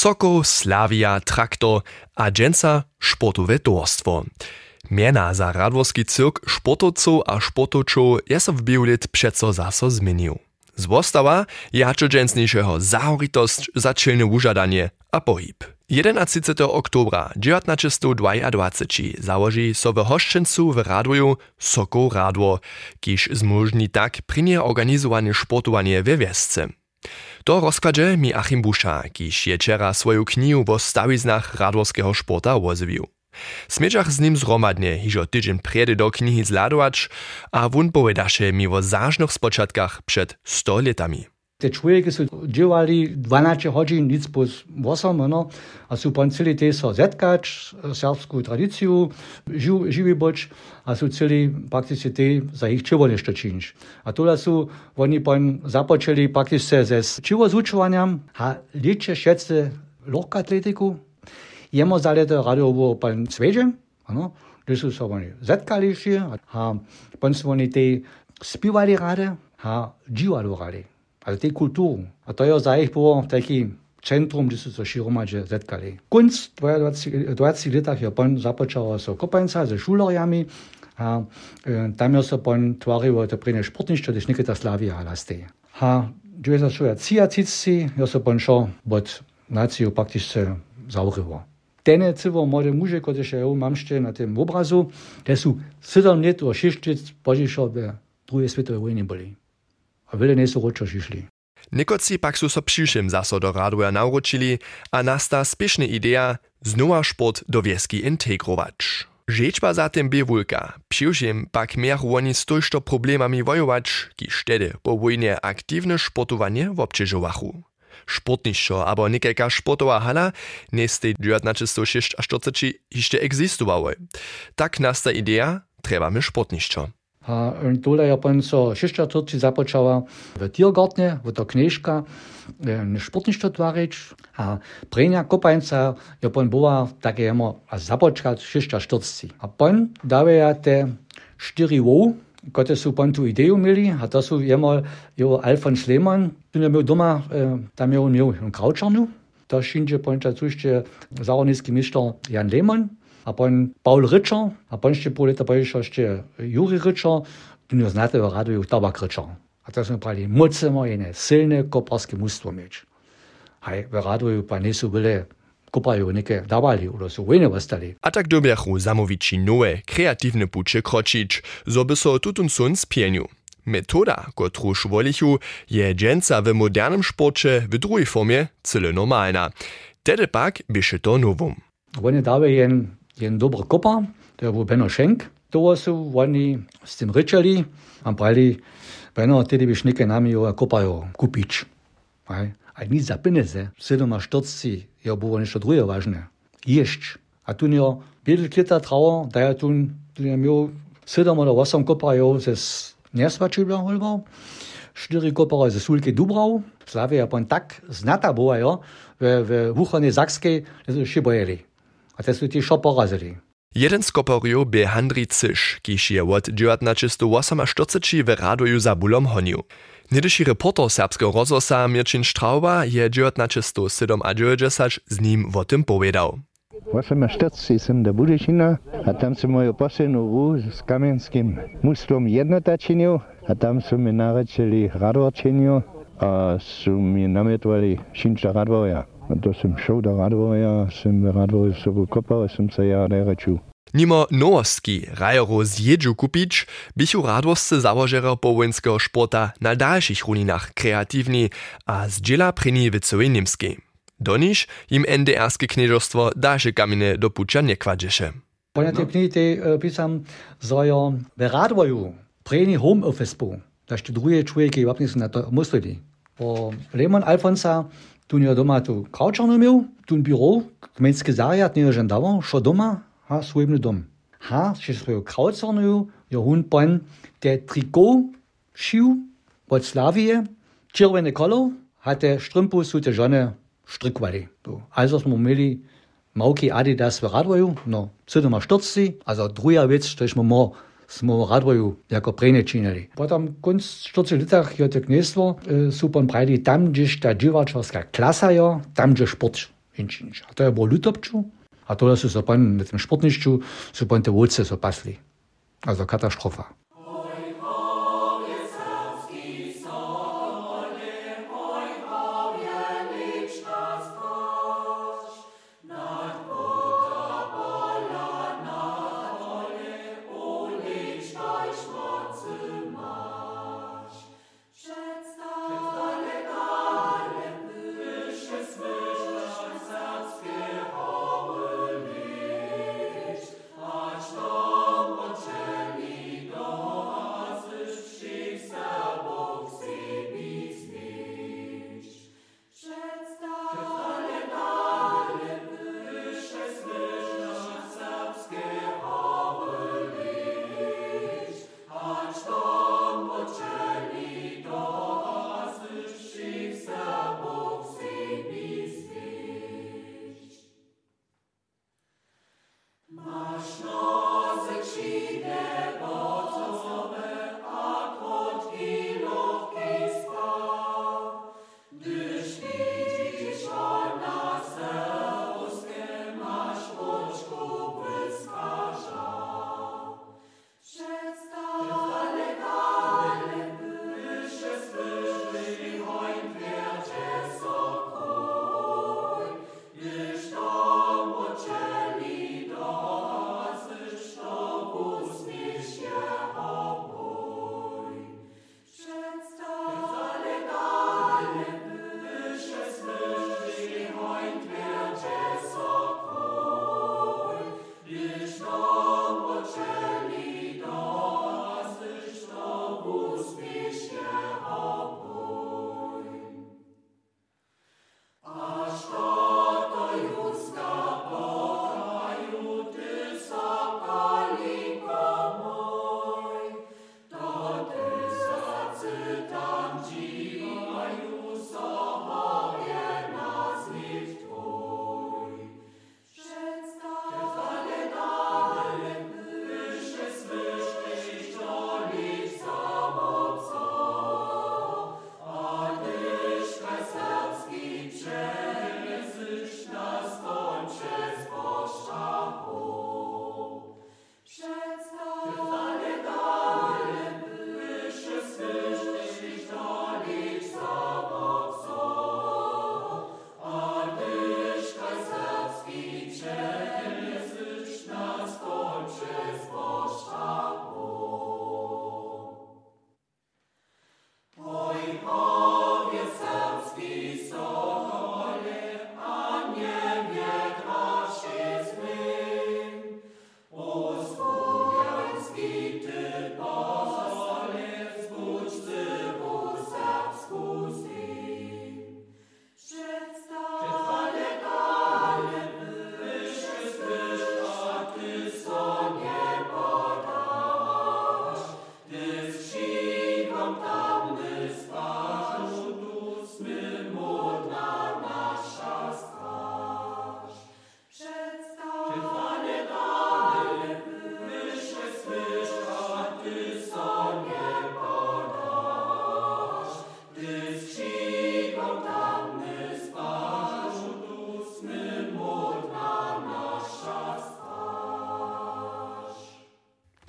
Soko, Slavia, Traktor a dżęca sportowe towarstwo. Miena za radworski cyrk sportowców a sportowczów jest w biulit przeco zaso zmienił. Zwostawa je hačo dżęsniejszego zahoritost za czylne użadanie a pohyb. 11. oktobra 1922 założy so w Hoszczyncu w Raduju Soko Radło, kiż zmożni tak prynie organizowanie sportowanie we wiesce. To rozkladže mi Achim Buša, kiž je čera svoju knihu vo staviznách radvorského športa vozviu. Smiečach z nim zromadne, hižo tydzień priedy do knihy zladovač a wun povedaše mi vo zážnych spočatkach przed 100 letami. Te človeki so živali 12 hodin nic pod vosom, no, a so pa celi te so zetkač, srpsko tradicijo, živ, živi boč, a so celi praktično te za jih čivo nešto činš. A tole so oni pa započeli praktično se z čivo zučovanjem, a liče še se lahko atletiku, jemo zalete radiovo pa sveže, no, da so se oni zetkali še, a pa so oni te spivali rade, a živali rade. Also die Kultur kulturu. A to je zdaj bo taki centrum, gdje su se široma že zetkali. Kunst v 20, 20 letach je pon započala so kopanca ze šularjami, a e, tam je ne das pon tvarilo to prine športništvo, gdje nekaj ta slavija halaste. Ha, gdje se šuja cijatici, je se pon šo bod naciju praktiš se zaurilo. Tene civo mode muže, kot je še v mamšte na tem obrazu, te su sedam let o šeštic požišo v druge svetove vojne boli. A wiele nie są roczą szli. Niekoci pak su so přišim zaso do raduja naučili a nasta spiešna idea znova sport do wieski integrować. Rzeczba zatem bie wulka, přišim pak miach oni z tojšto problemami wojować, ki wtedy po wojnie aktywne sportowanie obciążowachu. Sportnišo abo nekajka sportowa hala neste 1946 až 40 ještě existowały. Tak nasta idea, trebamy sportnišo. in tole Japonco šeščatorci započala v Tiergartne, v to knežka, športništvo tvarič, a prenja kopajenca Japon bova, tako jemo započkat šeščatorci. A pon daveja te štiri vov, kot so pon tu idejo imeli, a to so jemo jo Alfons Lehmann, tu je imel doma, e, tam je on imel kavčarnu, to šinče ponča cušče zavodniški mišter Jan Lehmann, a pon Paul Ritscher, a ponšte pol leta poješa ešte Juri Ritscher, tu ne znate v radu Tabak Ritscher. A to smo pravili, musimo jedne silne koparske mustvo mieć. Hej, v radu pa nisu bile kupajú neke dawali, oder so wojne ostali. A tak dobiechu zamowici nowe, kreatywne pucze kročić, zo by so tutun sun spienił. Metoda, którą wolichu, je dżęca w modernym sporcie w drugiej formie cyle normalna. Tedy pak byše to nowum. Oni dały jen, jeden dober kopa, to je bil Benno Šenk. To so oni s tem rečali, ampak Benno, ti bi nekaj nami kopajo, kupič. Aj, aj ni za peneze, 47 je bilo nešto drugo važno, ješč. A tu je bilo leta travo, da je tu imel 7 ali 8 kopajev ze nesvačila holbal, 4 kopajev ze sulke Dubrav, Slavija pa tak znata bojo v, v Vuhane Zakske, da so še bojeli. A to są ci szoporazili. Jeden z koporiów był Handri Cysz, kiż je od 1948 w Radoju za bulom honił. Niedyši reporter serbskiego rozhosa Mirčin Strauba je 1997 z nim o tym powiedział. 48 jsem do Budešina a tam jsem moju poslednú rú s kamenským muslom jednota činil a tam sú mi narečili rador a sú mi nametovali šinča radvoja. To som šel do radvoja, som v radvoju sobu kopal a som sa ja nerečil. Nimo nowostki rajero zjedżu kupić, bichu radwosce założera powojenskiego sporta na dalszych runinach kreatywni a zdziela pryni w całej niemskiej. Do nich im NDR-skie knieżostwo dalsze kamienie do pucza nie kładziesze. Ponia tej knihy tej pisam, że w radwoju pryni home office był. Daż te drugie człowieki łapnie na to musli. Po Lehmann Alfonsa Toen je doma tu kauča namil, tun biro, kmetski zarjat, ne žendava, šo doma, ha svojim dom. Ha, še svojo kauča namil, jo hun pon, te triko, šiv, od Slavije, červene kolo, hatte Strümpus zu der Sonne Strickweide. So. Also smo imeli Mauki Adidas v Radvoju, no, sedema štrci, also druja vec, što smo morali smo raduju jako prenečinili. Potom konc 40 letach je to knjestvo, e, so pon prajdi tam, gdjež ta dživačarska klasa je, tam, gdje šport hinčinča. A to je bilo Lutopču, a to so se pon na tem športnišču, so pon te volce so pasli. Also Katastrophe.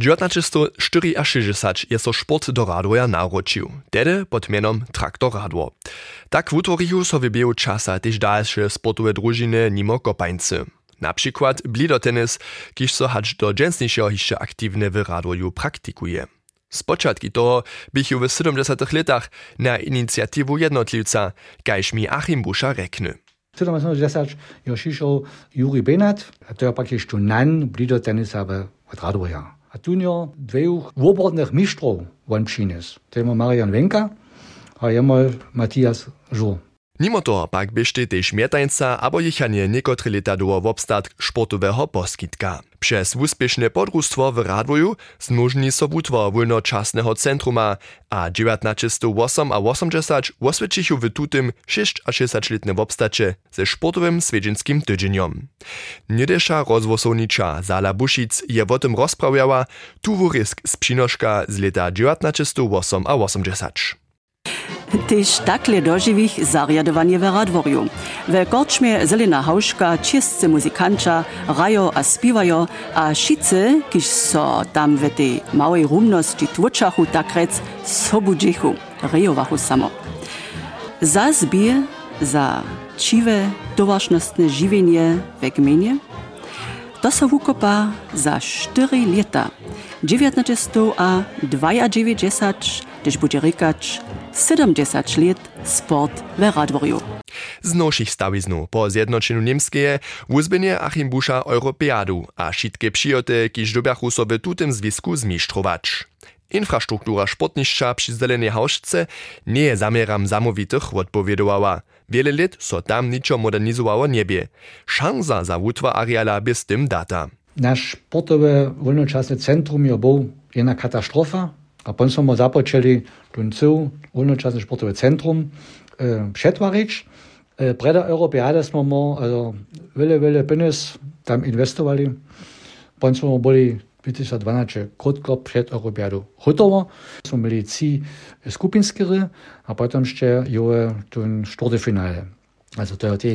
1964 je so šport do Radvoja naročil, tedy pod menom Traktor Radvo. Tak v utvoriju so vybiju časa tež dalše sportove družine nimo kopańcy. Na przykład blidotenis, kiż so hać do dżęsniejszego hiszcze aktywne w Radvoju praktykuje. Z początki to bych w 70 latach na inicjatywę jednotliwca, kajż mi Achim Busza rekny. 1970 je šišel Juri Benat, a to je pak je štunan blidotenisa v Radvoja. a tu ňo dvochôborných uh mištrov vončines. Téma Marian Venka a jemal Matias Žul. Mimo toho pak by tiež mietańca a jechanie niekotre leta do obstát športového poskytka. Przez úspěšné podrustwo w Radwoju zmožní so wutwor wolnočasného centruma a 1908 a 80 osvědčichu w tutym 6 a 60 letne obstacie ze sportowym swiedzienskim tydzieniom. Niedesza rozwosownicza Zala Buszic je o tym rozprawiała tu z przynożka z leta 1908 a 80. Tež takle doživih zarjadovanje v Radvorju. V Korčme Zelena Hauška čistce muzikanča rajo a spivajo, a šice, kiž so tam v tej malej rumnosti tvočahu takrec, sobudžehu, rejovahu samo. Zas bije za čive tovašnostne živenje v gmenje, to so wukopa za 4 lata, 19 a 92, gdyż będzie rykać 70 lat sport w Radworju. Z nowszych stawiznów po zjednoczeniu niemskie uzbenie Achim Busza Europeadu a wszystkie przyjoty, kiż dobiachu sobie tutym zwisku zmistrzować. Infrastruktura sportnišća przy Zelenej Hauszce nie je zamieram zamówitych odpowiedowała. Wiele lat so tam niczo modernizowało niebie. Szansa za utwa areala by z tym data. Nasz sportowe wolnoczasne centrum je był jedna katastrofa, a potem smo započeli ten cel wolnočasne sportowe centrum e, przetwarić. E, Preda Europeada smo mo, also wiele, wiele pieniędzy tam inwestowali. Potem byli 2012 krótko przed Europiadą gotowo. Są mieli trzy skupinski gry, a potem jeszcze były ten finale. Also to te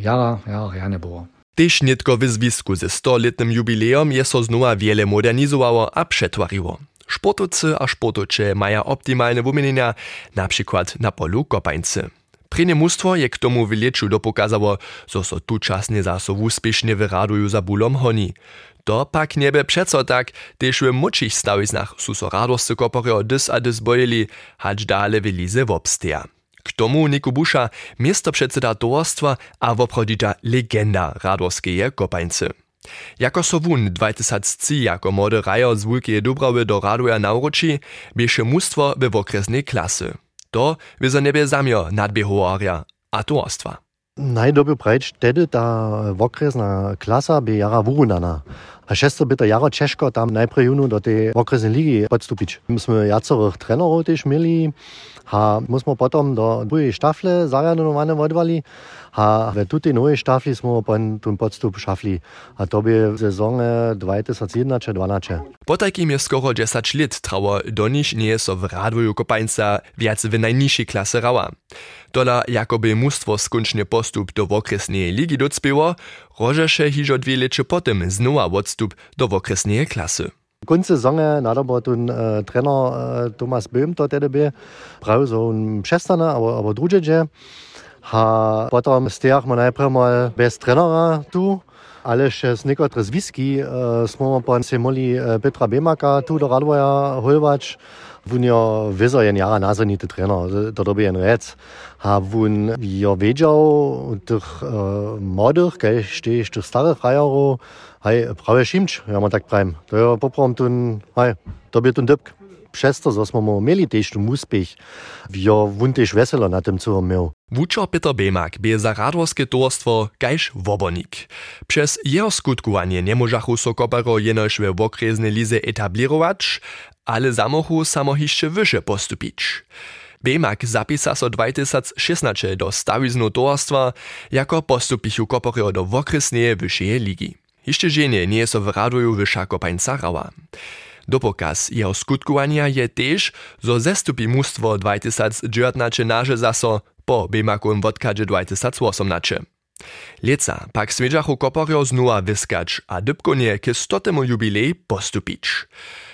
jara, jara, ja nie było. Tyż nitko w zwisku ze 100-letnym jubileum je so znowa wiele modernizowało a przetwariło. Sportowcy a sportowcze mają optimalne wymienienia, na przykład na polu kopańcy. Prenie mustwo je k tomu w leczu dopokazało, zo so tu czasnie zaso úspěšne wyradują za bulom honi. To pak niebe přeco tak, tež w mučich stawiznach su so radosty koporio dys a dys bojili, hać dale w lize wobsteja. K tomu Niku Busza, miasto przedseda towarstwa a woprodidza legenda radoskeje kopańcy. Jako so wun 2003 jako młody rajo z Wulkeje Dubrawy do Raduja nauroči, bieše mustwo w okresnej klasy. To by za niebie zamio nadbiehowaria a towarstwa. Najdoby prajč tedy ta okresna klasa by jara wurunana. A šesto by to jaro Češko tam najprej junu do tej okresnej ligi podstupić. My sme jacorych trenerov też mieli, a my sme potom do druhej štafle zariadowane odvali, a w tutej nowej štafli sme pon ten podstup šafli. A to by w sezonie 2011-2012. Po takim je skoro 10 lat trało do nich nie so w radwoju kopańca wiac w najniższej klasy rała. Tola jakoby mustwo skończnie postup do okresnej ligi docpieło, rożesze hižo dwie lecze potem znowa odstup do okresnej klasy. Kunst sezonge nadobro ten uh, trener uh, Thomas Böhm to tedy by prav so un přestane, aber, aber družeže. A potom stejach ma najprv mal bez trenera tu, ale še z nekotre zviski uh, smo pa se moli Petra Bemaka tu do Radvoja holvač. Vun ja wisser en Jahre nase nie de Trainer, dat op en Rez ha vun Jo Wejau duch äh, Mader gell steech duch starre Freiero hei prawe Schimsch ja man tak breim. Da Bobram hun hei da biert un dëpp. Schwester ass ma méitecht du Muspech wie wunteich Wesseler net dem zuer méo. Wucher Peter Bemak bie zarados gedorstwo gajš wobonik. Przez jeho skutkovanje ne možahu so kopero jenož ve okrezne lize etablirovač, ale zamochu samo hišće wyše postupić. Bemak zapisa so 2016 do stawiznu towarstwa, jako postupichu koporio do okresneje wyższej ligi. Hišće ženie nie so w raduju wyższa kopańca rała. Dopokaz jeho skutkowania je też, zo zestupi mustwo 2019 naže zaso po Bemakum wodkadzie 2018. Leca pak smedžachu koporio znowa wyskać, a dybkonie ke stotemu jubilej postupić.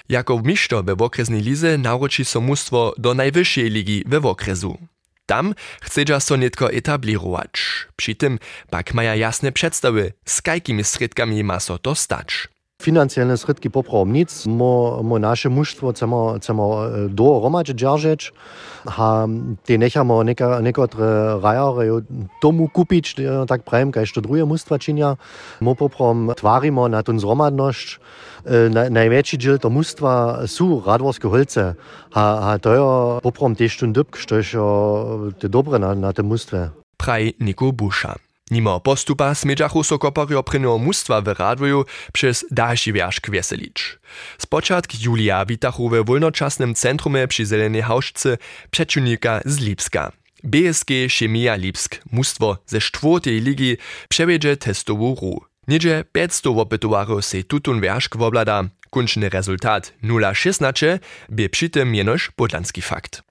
Jako mišto we okresnej lize nauczy so mustwo do najwyższej ligi we okresu. Tam chcedza so netko etablirować. Przy tym pak maja jasne przedstawy, z kajkimi sredkami ma so to stać. Financijalno sred, ki popravom nic, mo, mo naše muštvo cemo, cemo eh, do romač džaržeč, a te nehamo neka, nekotre eh, rajare tomu kupič, eh, tak pravim, kaj što druje muštva činja, mo poprom tvarimo na tun zromadnošč, na, največji del to muštva su radvorske holce, a, a to je poprom teštun dybk, što je te dobre na, na tem muštve. Praj Niko Buša. Nimo postupa smedžachu so koporio pryno mustwa w radwoju przez dalszy wierzch kweselić. Spoczatk julia witachu we wolnoczasnym centrumie przy Zelenej Hauszce przeciwnika z Lipska. BSG Chemia Lipsk, mustwo ze czwartej ligi, przewiedzie testową ru. Niedzie 500 opytowarów se tutun wierzch woblada, kończny rezultat 0,16 by przy tym jenoż podlanski fakt.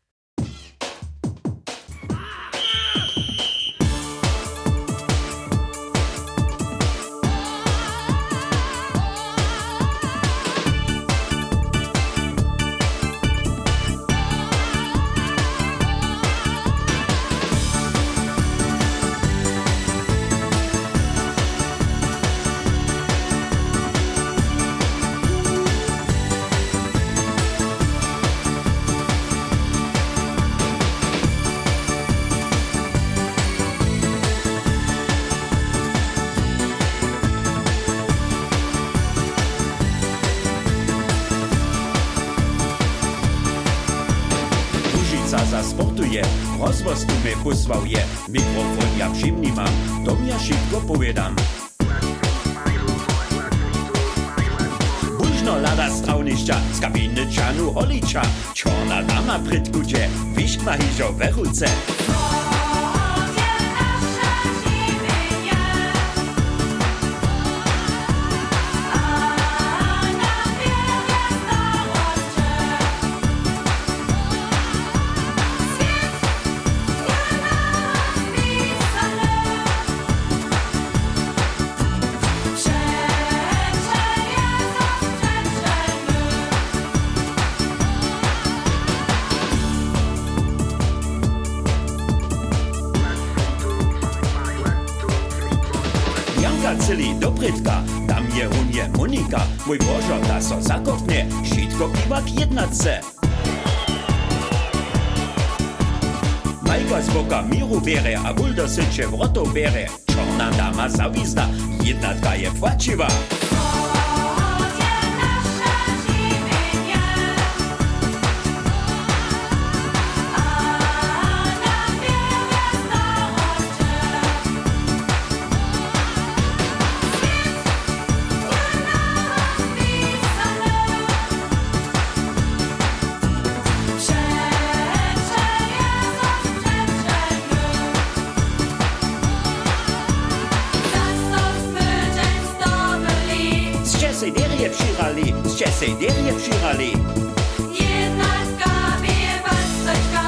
sa zasportuje, rozvoz tu me chusvavje, mikrofon ja všim mám, to mi ja šitko povedam. Bužno lada stravnišća, z kabine čanu čo na dama pred kuće, višk ma hižo veruce. Tam je unie Monika, mój Bożo, ta so zakopnie, sitko piwak jednace. Majka z boka miru bere, a buldo sycie wroto bere, czarna dama zawizna, jednatka je płaciwa. cej deviet žihali. Jednatka bievastočka.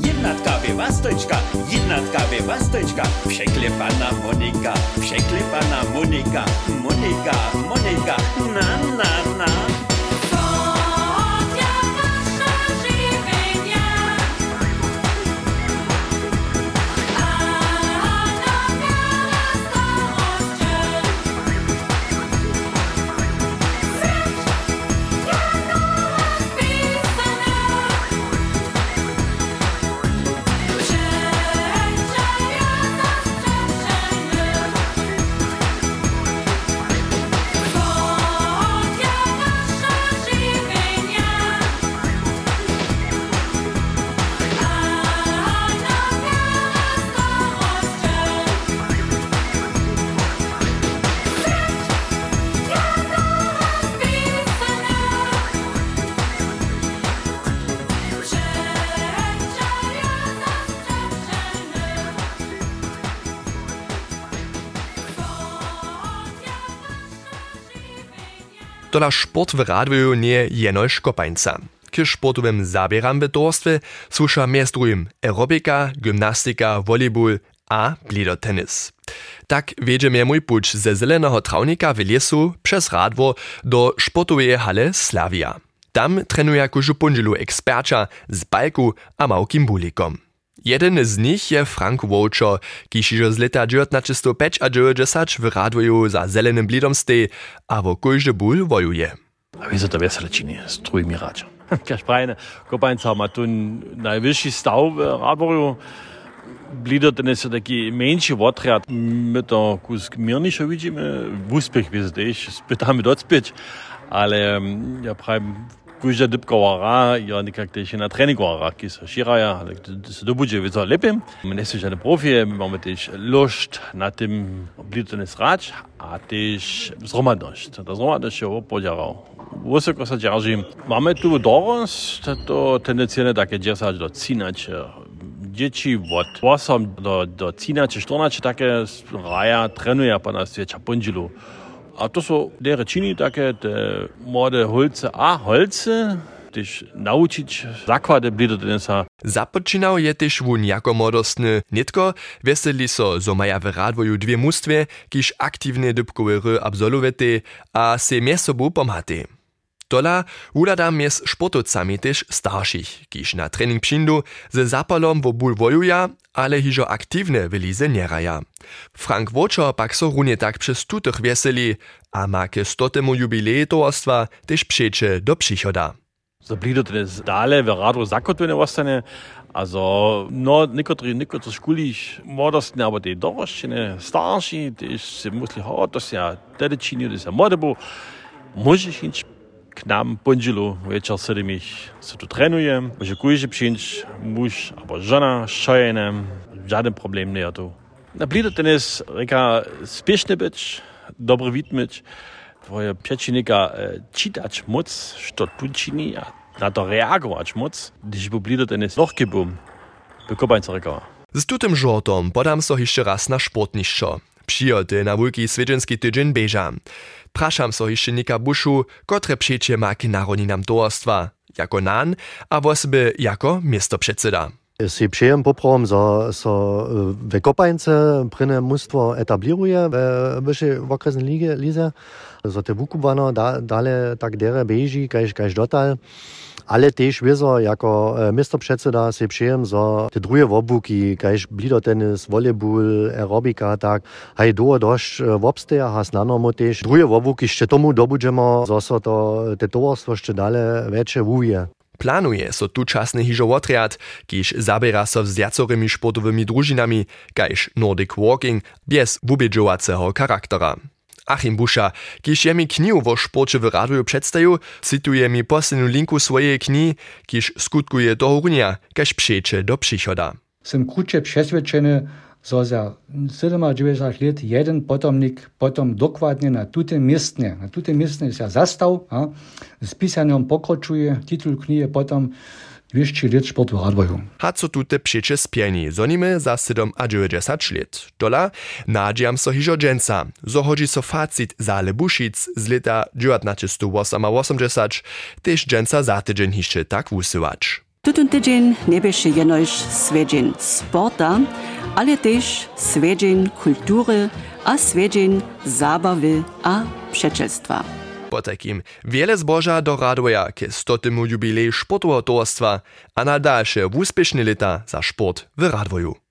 Jednatka bievastočka, jednatka bievastočka. Przeklepana Monika, przeklepana Monika, Monika, Monika, na na na. Tola sport w radiu nie jeno škopańca. K sportowym zabieram w dorstwie słusza miastrujm aerobika, gymnastyka, volleyball a blidotenis. Tak wiedzie mój puć ze zelenego trawnika w lesu przez radwo do sportowej hale Slavia. Tam trenuje kužu pundzilu eksperča z Balku a małkim bulikom. Jeden z nich je Frank Wocher, kišižo z leta 1905 a 90 w radwoju za zelenym blidom stej, a wo kujże ból wojuje. A wieso to wesele čini, struj mi rač. Kaž hm, prajne, ko pa enca ima tu najvišji stav v radvoju, blido danes so taki manjši votrjat, mi to kusk mirnišo vidimo, eh, v uspeh vi zdaj, spetami docpeč, ale hm, ja pravim, Kujža dybkovara, ja nekak tež na treningovara, ki so širaja, ale se to bude vico lepim. My nesu žádne profi, my máme tež lošt na tym ten srač a tež zromadnosť. Ta zromadnosť je opoďaral. Vysoko sa ďaržím. Máme tu dorost, to tendencijne také 10 do 13 dzieci od 8 do, do 13, 14 takie raja trenuje pa nas pundzilu. A to sú tie rečiny také, tie mladé holce a holce, tiež naučiť zaklade blidotenisa. Započínal je tiež vún jako modostný. Netko veseli so, zo maja v radvoju dve mústve, kýž aktívne dybkové ry absolvovete a se miesobu pomhaté. Tola uladam je z sportowcami też starszych, kiż na trening přindu ze zapalom wo ból wojuja, ale hižo aktywne w lize nieraja. Frank Wočo pak so runie tak przez tutych weseli, a ma ke stotemu jubileju towarstwa też przecze do przychoda. So blido tenis dale w radwo zakotwene ostane, also no nikotri nikotri škuliš młodostne, aber die dorošćene, starši, też se musli ho, to da se młode bo, možeš inč k nam sedem ich se tu trenuje, może kujże przyjść muž albo żona szojene, żaden problem nie tu. Na blido tenis reka spieszny być, dobry widmyć, twoje przeciwnika e, czytać moc, co tu czyni, a na to reagować moc, gdyż by blido tenis noch gebum, wykopańca reka. Z tutym żortom podam so jeszcze raz na sportniszczo. Přijody na wulki swiedźenski tydzień beža. Prašam sohiščenika Bušu, ko trepšeče maki narodninam tovarstva, jako nan, a vosby jako miesto předseda. Si przyjem poprom, że so we Kopańce prynne mnóstwo etabliruje we wyższej okresnej lidze, że te wukubano da, dalej tak dere beži, kajż, kajż dotal. Ale też wieso, jako e, miestopředseda si přejem, so te drugie wobuki, kajž blidotenis, volleyball, aerobika, tak, haj do dość wobsteja, has nanomo też. Drugie wobuki jeszcze tomu dobudžemo, so so to te towarstwo jeszcze dale większe wuje. Planuje so tučasny hižo otriad, kiž zabera so z viacorymi športowymi družinami, kajž Nordic Walking, bez wubědžovaceho charaktera. Achim Buscha, kiž je mi knihu vo šporče w radiu przedstawił, cytuje mi poslednú linku swojej knihy, kiž skutkuje toho runia, kaž přeče do przychoda. Som kruče přesvedčený, so za 97 let jeden potomnik potom dokładnie na tute miestne, na tute miestne się zastał, a z pisaniem pokroczuje, titul knihy potom 200 let sportu radwoju. Hat so tute přeče spieni, zonimy za 7 a 90 let. Dola, nadziam so hižo dženca, zohodzi so facit za Lebušic z leta 1988, tež dženca za tydzień hišće tak wusywać. Tutun tydzień nie bieše jenož svedžin sporta, ale też svedžin kultury a svedžin zabawy a przeczelstwa. Po takim wiele zboża doraduje k stotemu jubilej sportowo towarstwa, a na dalsze wuspieszne lata za sport w Radwoju.